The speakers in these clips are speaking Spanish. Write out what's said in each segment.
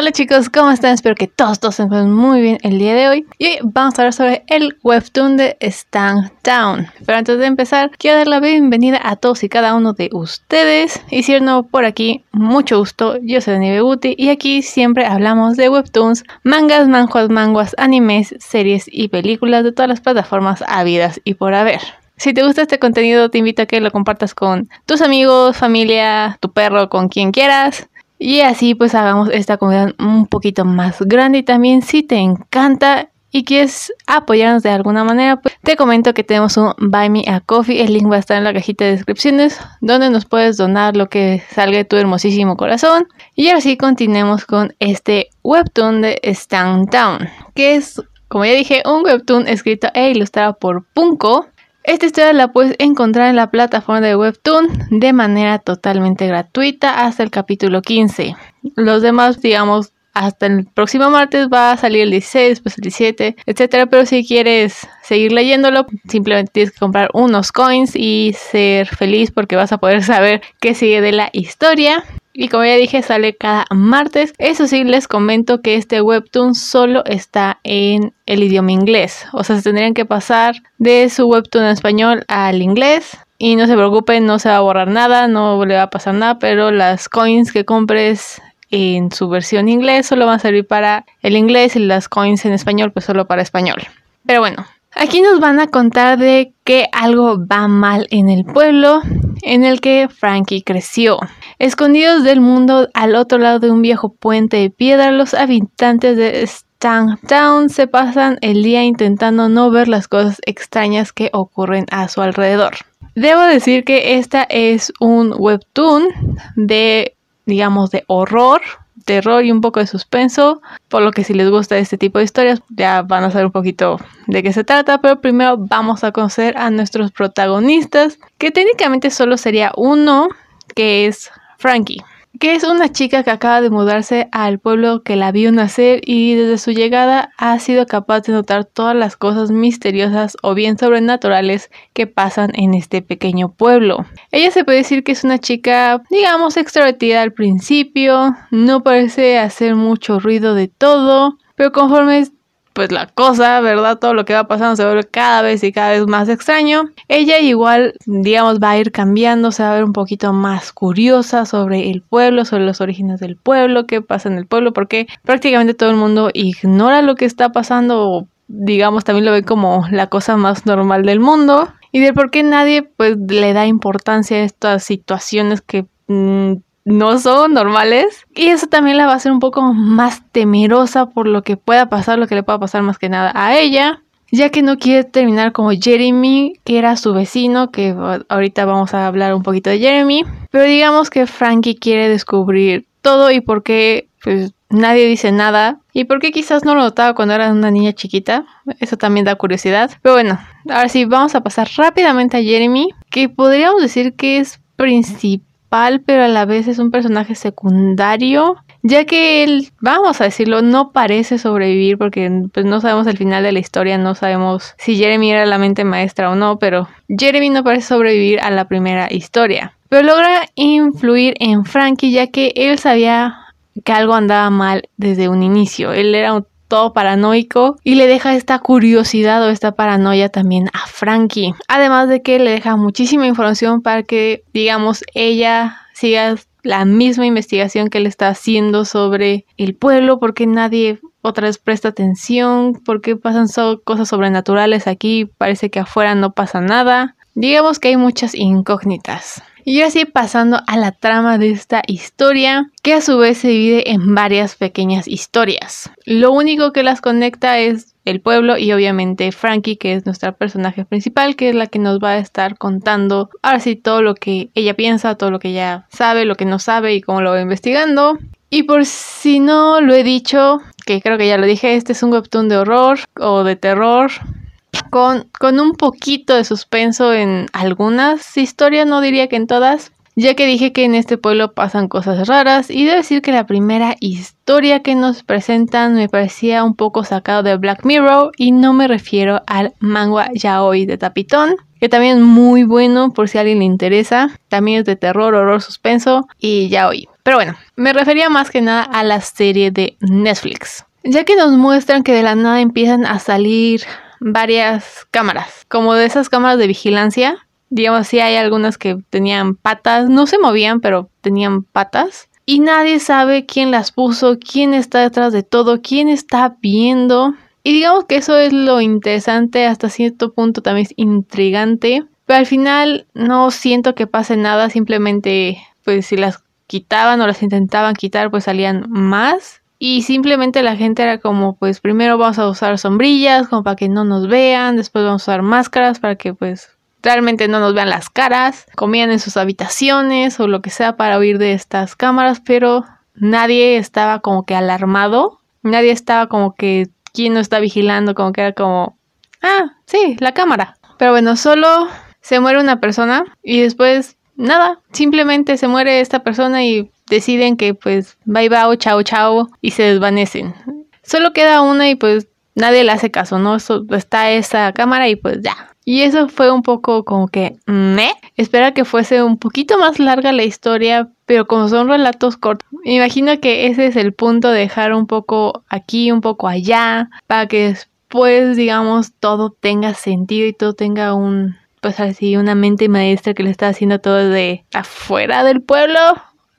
Hola chicos, ¿cómo están? Espero que todos, todos se muy bien el día de hoy. Y hoy vamos a hablar sobre el webtoon de Stand Down. Pero antes de empezar, quiero dar la bienvenida a todos y cada uno de ustedes. Y si no por aquí, mucho gusto. Yo soy Dani Beguti y aquí siempre hablamos de webtoons, mangas, manjuas, manguas, animes, series y películas de todas las plataformas habidas y por haber. Si te gusta este contenido, te invito a que lo compartas con tus amigos, familia, tu perro, con quien quieras. Y así pues hagamos esta comunidad un poquito más grande y también si te encanta y quieres apoyarnos de alguna manera, pues te comento que tenemos un Buy Me a Coffee. El link va a estar en la cajita de descripciones donde nos puedes donar lo que salga de tu hermosísimo corazón. Y así continuemos con este webtoon de Stand Down, que es, como ya dije, un webtoon escrito e ilustrado por Punko. Esta historia la puedes encontrar en la plataforma de Webtoon de manera totalmente gratuita hasta el capítulo 15. Los demás, digamos, hasta el próximo martes va a salir el 16, después el 17, etcétera. Pero si quieres seguir leyéndolo, simplemente tienes que comprar unos coins y ser feliz porque vas a poder saber qué sigue de la historia. Y como ya dije, sale cada martes. Eso sí, les comento que este webtoon solo está en el idioma inglés. O sea, se tendrían que pasar de su webtoon en español al inglés. Y no se preocupen, no se va a borrar nada, no le va a pasar nada, pero las coins que compres en su versión inglés solo van a servir para el inglés y las coins en español pues solo para español. Pero bueno, aquí nos van a contar de que algo va mal en el pueblo en el que Frankie creció. Escondidos del mundo al otro lado de un viejo puente de piedra, los habitantes de Town se pasan el día intentando no ver las cosas extrañas que ocurren a su alrededor. Debo decir que esta es un webtoon de, digamos, de horror, terror y un poco de suspenso, por lo que si les gusta este tipo de historias ya van a saber un poquito de qué se trata, pero primero vamos a conocer a nuestros protagonistas, que técnicamente solo sería uno, que es Frankie, que es una chica que acaba de mudarse al pueblo que la vio nacer y desde su llegada ha sido capaz de notar todas las cosas misteriosas o bien sobrenaturales que pasan en este pequeño pueblo. Ella se puede decir que es una chica, digamos, extrovertida al principio, no parece hacer mucho ruido de todo, pero conforme pues la cosa, ¿verdad? Todo lo que va pasando se vuelve cada vez y cada vez más extraño. Ella igual, digamos, va a ir cambiando, se va a ver un poquito más curiosa sobre el pueblo, sobre los orígenes del pueblo, qué pasa en el pueblo, porque prácticamente todo el mundo ignora lo que está pasando o digamos también lo ve como la cosa más normal del mundo y de por qué nadie pues le da importancia a estas situaciones que mm, no son normales. Y eso también la va a hacer un poco más temerosa por lo que pueda pasar, lo que le pueda pasar más que nada a ella. Ya que no quiere terminar como Jeremy, que era su vecino, que ahorita vamos a hablar un poquito de Jeremy. Pero digamos que Frankie quiere descubrir todo y por qué pues, nadie dice nada. Y por qué quizás no lo notaba cuando era una niña chiquita. Eso también da curiosidad. Pero bueno, ahora sí, vamos a pasar rápidamente a Jeremy, que podríamos decir que es principal pero a la vez es un personaje secundario, ya que él, vamos a decirlo, no parece sobrevivir porque pues, no sabemos el final de la historia, no sabemos si Jeremy era la mente maestra o no, pero Jeremy no parece sobrevivir a la primera historia. Pero logra influir en Frankie ya que él sabía que algo andaba mal desde un inicio. Él era un todo paranoico y le deja esta curiosidad o esta paranoia también a Frankie. Además de que le deja muchísima información para que, digamos, ella siga la misma investigación que él está haciendo sobre el pueblo, porque nadie otra vez presta atención, porque pasan cosas sobrenaturales aquí, parece que afuera no pasa nada. Digamos que hay muchas incógnitas. Y así pasando a la trama de esta historia, que a su vez se divide en varias pequeñas historias. Lo único que las conecta es el pueblo y obviamente Frankie, que es nuestra personaje principal, que es la que nos va a estar contando ahora sí todo lo que ella piensa, todo lo que ella sabe, lo que no sabe y cómo lo va investigando. Y por si no lo he dicho, que creo que ya lo dije, este es un webtoon de horror o de terror con, un poquito de suspenso en algunas historias, no diría que en todas, ya que dije que en este pueblo pasan cosas raras y debo decir que la primera historia que nos presentan me parecía un poco sacado de Black Mirror y no me refiero al manga yaoi de Tapitón, que también es muy bueno por si a alguien le interesa, también es de terror, horror, suspenso y yaoi. Pero bueno, me refería más que nada a la serie de Netflix. Ya que nos muestran que de la nada empiezan a salir varias cámaras, como de esas cámaras de vigilancia. Digamos, sí hay algunas que tenían patas, no se movían, pero tenían patas. Y nadie sabe quién las puso, quién está detrás de todo, quién está viendo. Y digamos que eso es lo interesante, hasta cierto punto también es intrigante. Pero al final no siento que pase nada, simplemente pues si las quitaban o las intentaban quitar pues salían más y simplemente la gente era como, pues primero vamos a usar sombrillas como para que no nos vean, después vamos a usar máscaras para que pues realmente no nos vean las caras, comían en sus habitaciones o lo que sea para huir de estas cámaras, pero nadie estaba como que alarmado, nadie estaba como que quién no está vigilando, como que era como, ah, sí, la cámara. Pero bueno, solo se muere una persona y después nada, simplemente se muere esta persona y deciden que pues bye bye, chao chao y se desvanecen. Solo queda una y pues nadie le hace caso, ¿no? está esa cámara y pues ya. Y eso fue un poco como que, ¿me? Espera que fuese un poquito más larga la historia, pero como son relatos cortos, me imagino que ese es el punto de dejar un poco aquí, un poco allá, para que después, digamos, todo tenga sentido y todo tenga un, pues así, una mente maestra que le está haciendo todo de afuera del pueblo,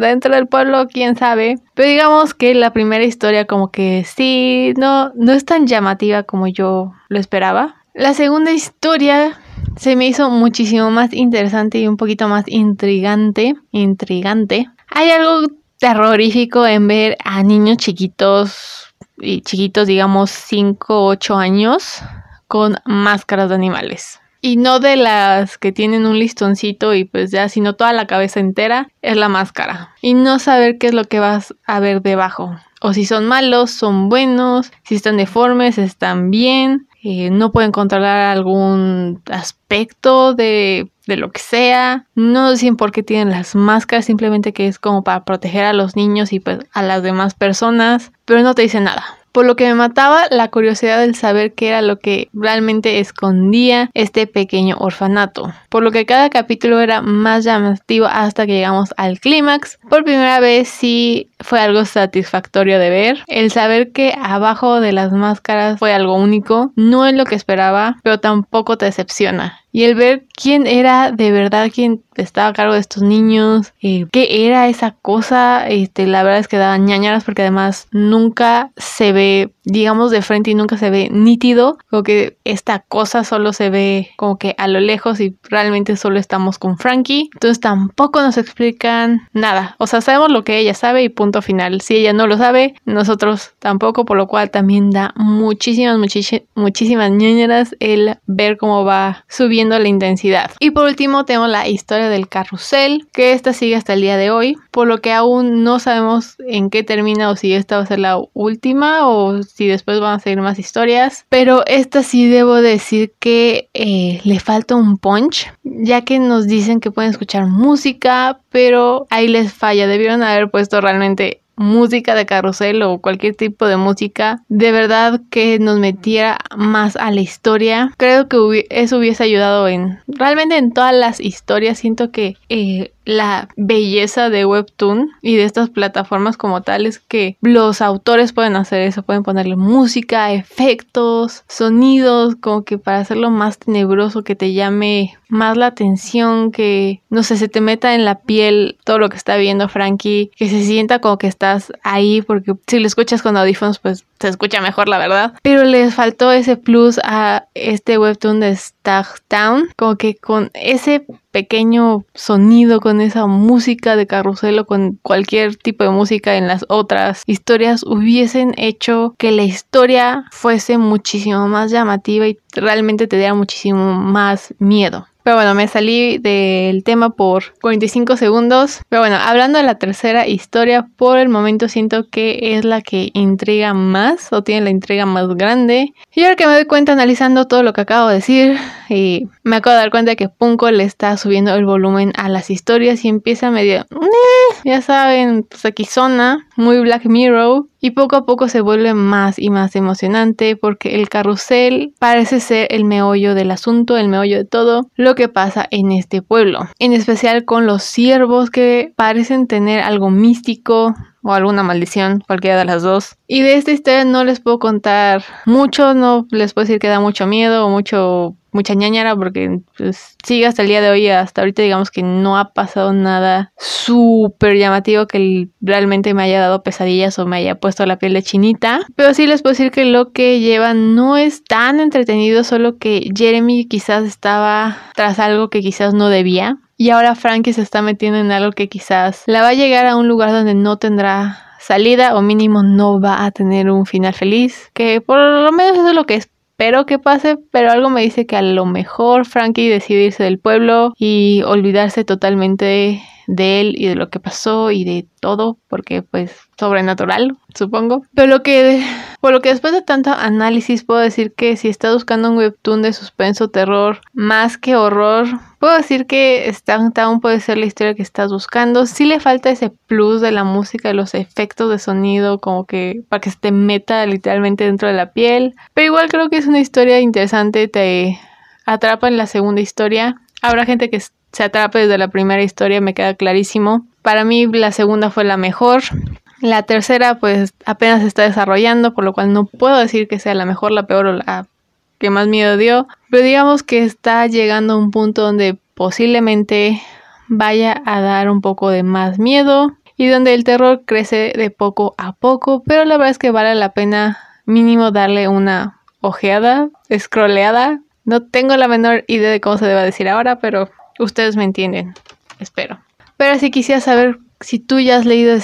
dentro del pueblo, quién sabe. Pero digamos que la primera historia como que sí, no, no es tan llamativa como yo lo esperaba. La segunda historia se me hizo muchísimo más interesante y un poquito más intrigante. Intrigante. Hay algo terrorífico en ver a niños chiquitos y chiquitos, digamos 5 o 8 años con máscaras de animales. Y no de las que tienen un listoncito y pues ya, sino toda la cabeza entera es la máscara. Y no saber qué es lo que vas a ver debajo. O si son malos, son buenos, si están deformes, están bien, eh, no pueden controlar algún aspecto de, de lo que sea. No dicen por qué tienen las máscaras, simplemente que es como para proteger a los niños y pues a las demás personas, pero no te dicen nada por lo que me mataba la curiosidad del saber qué era lo que realmente escondía este pequeño orfanato, por lo que cada capítulo era más llamativo hasta que llegamos al clímax. Por primera vez sí fue algo satisfactorio de ver, el saber que abajo de las máscaras fue algo único, no es lo que esperaba, pero tampoco te decepciona. Y el ver quién era de verdad quien estaba a cargo de estos niños, eh, qué era esa cosa, este, la verdad es que daban ñañaras porque además nunca se ve, digamos, de frente y nunca se ve nítido, como que esta cosa solo se ve como que a lo lejos y realmente solo estamos con Frankie, entonces tampoco nos explican nada, o sea, sabemos lo que ella sabe y punto final, si ella no lo sabe, nosotros tampoco, por lo cual también da muchísimas, muchísimas, muchísimas ñañaras el ver cómo va subiendo la intensidad. Y por último tenemos la historia del carrusel, que esta sigue hasta el día de hoy, por lo que aún no sabemos en qué termina o si esta va a ser la última o si después van a seguir más historias. Pero esta sí debo decir que eh, le falta un punch, ya que nos dicen que pueden escuchar música, pero ahí les falla. Debieron haber puesto realmente música de carrusel o cualquier tipo de música, de verdad que nos metiera más a la historia. Creo que eso hubiese ayudado en realmente en todas las historias. Siento que eh, la belleza de Webtoon y de estas plataformas como tal es que los autores pueden hacer eso, pueden ponerle música, efectos, sonidos, como que para hacerlo más tenebroso, que te llame más la atención, que no sé, se te meta en la piel todo lo que está viendo Frankie, que se sienta como que estás ahí, porque si lo escuchas con audífonos, pues se escucha mejor, la verdad. Pero les faltó ese plus a este webtoon de Stag Town, como que con ese pequeño sonido, con esa música de carrusel o con cualquier tipo de música en las otras historias, hubiesen hecho que la historia fuese muchísimo más llamativa y realmente te diera muchísimo más miedo. Pero bueno, me salí del tema por 45 segundos. Pero bueno, hablando de la tercera historia, por el momento siento que es la que intriga más o tiene la intriga más grande. Y ahora que me doy cuenta analizando todo lo que acabo de decir, y me acabo de dar cuenta que Punko le está subiendo el volumen a las historias y empieza medio, ya saben, pues aquí zona, muy Black Mirror y poco a poco se vuelve más y más emocionante porque el carrusel parece ser el meollo del asunto, el meollo de todo lo que pasa en este pueblo, en especial con los ciervos que parecen tener algo místico, o alguna maldición, cualquiera de las dos. Y de esta historia no les puedo contar mucho, no les puedo decir que da mucho miedo o mucho mucha ñañara porque pues, sigue hasta el día de hoy, hasta ahorita digamos que no ha pasado nada súper llamativo que realmente me haya dado pesadillas o me haya puesto la piel de chinita. Pero sí les puedo decir que lo que lleva no es tan entretenido, solo que Jeremy quizás estaba tras algo que quizás no debía. Y ahora Frankie se está metiendo en algo que quizás la va a llegar a un lugar donde no tendrá salida o mínimo no va a tener un final feliz. Que por lo menos eso es lo que espero que pase, pero algo me dice que a lo mejor Frankie decide irse del pueblo y olvidarse totalmente de él y de lo que pasó y de todo, porque pues sobrenatural, supongo. Pero lo que, por lo que después de tanto análisis puedo decir que si estás buscando un webtoon de suspenso, terror, más que horror, puedo decir que Town puede ser la historia que estás buscando. Si le falta ese plus de la música, de los efectos de sonido, como que para que se te meta literalmente dentro de la piel. Pero igual creo que es una historia interesante, te atrapa en la segunda historia. Habrá gente que se atrapa desde la primera historia, me queda clarísimo. Para mí la segunda fue la mejor. La tercera pues apenas se está desarrollando, por lo cual no puedo decir que sea la mejor, la peor o la que más miedo dio. Pero digamos que está llegando a un punto donde posiblemente vaya a dar un poco de más miedo y donde el terror crece de poco a poco, pero la verdad es que vale la pena mínimo darle una ojeada, scrolleada. No tengo la menor idea de cómo se debe decir ahora, pero Ustedes me entienden, espero. Pero si quisiera saber si tú ya has leído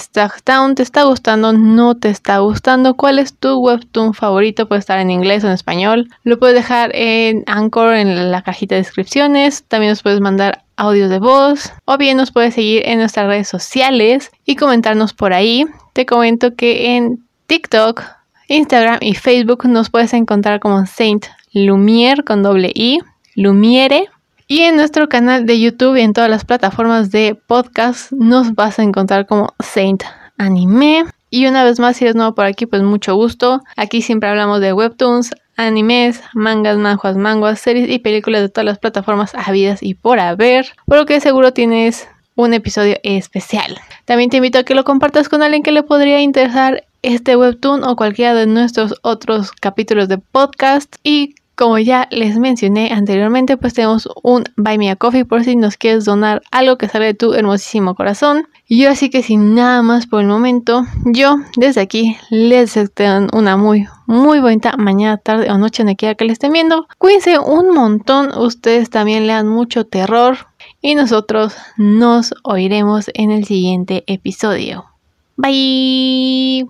Town, te está gustando, no te está gustando, cuál es tu webtoon favorito, puede estar en inglés o en español. Lo puedes dejar en Anchor en la cajita de descripciones. También nos puedes mandar audios de voz o bien nos puedes seguir en nuestras redes sociales y comentarnos por ahí. Te comento que en TikTok, Instagram y Facebook nos puedes encontrar como Saint Lumiere con doble I, Lumiere y en nuestro canal de YouTube y en todas las plataformas de podcast nos vas a encontrar como Saint Anime. Y una vez más, si eres nuevo por aquí, pues mucho gusto. Aquí siempre hablamos de webtoons, animes, mangas, manjuas, manguas, series y películas de todas las plataformas habidas y por haber. Por lo que seguro tienes un episodio especial. También te invito a que lo compartas con alguien que le podría interesar este webtoon o cualquiera de nuestros otros capítulos de podcast. Y como ya les mencioné anteriormente, pues tenemos un Buy Me a Coffee por si nos quieres donar algo que sale de tu hermosísimo corazón. Y yo así que sin nada más por el momento, yo desde aquí les deseo una muy, muy bonita mañana, tarde o noche, donde quiera que le estén viendo. Cuídense un montón, ustedes también lean mucho terror y nosotros nos oiremos en el siguiente episodio. Bye.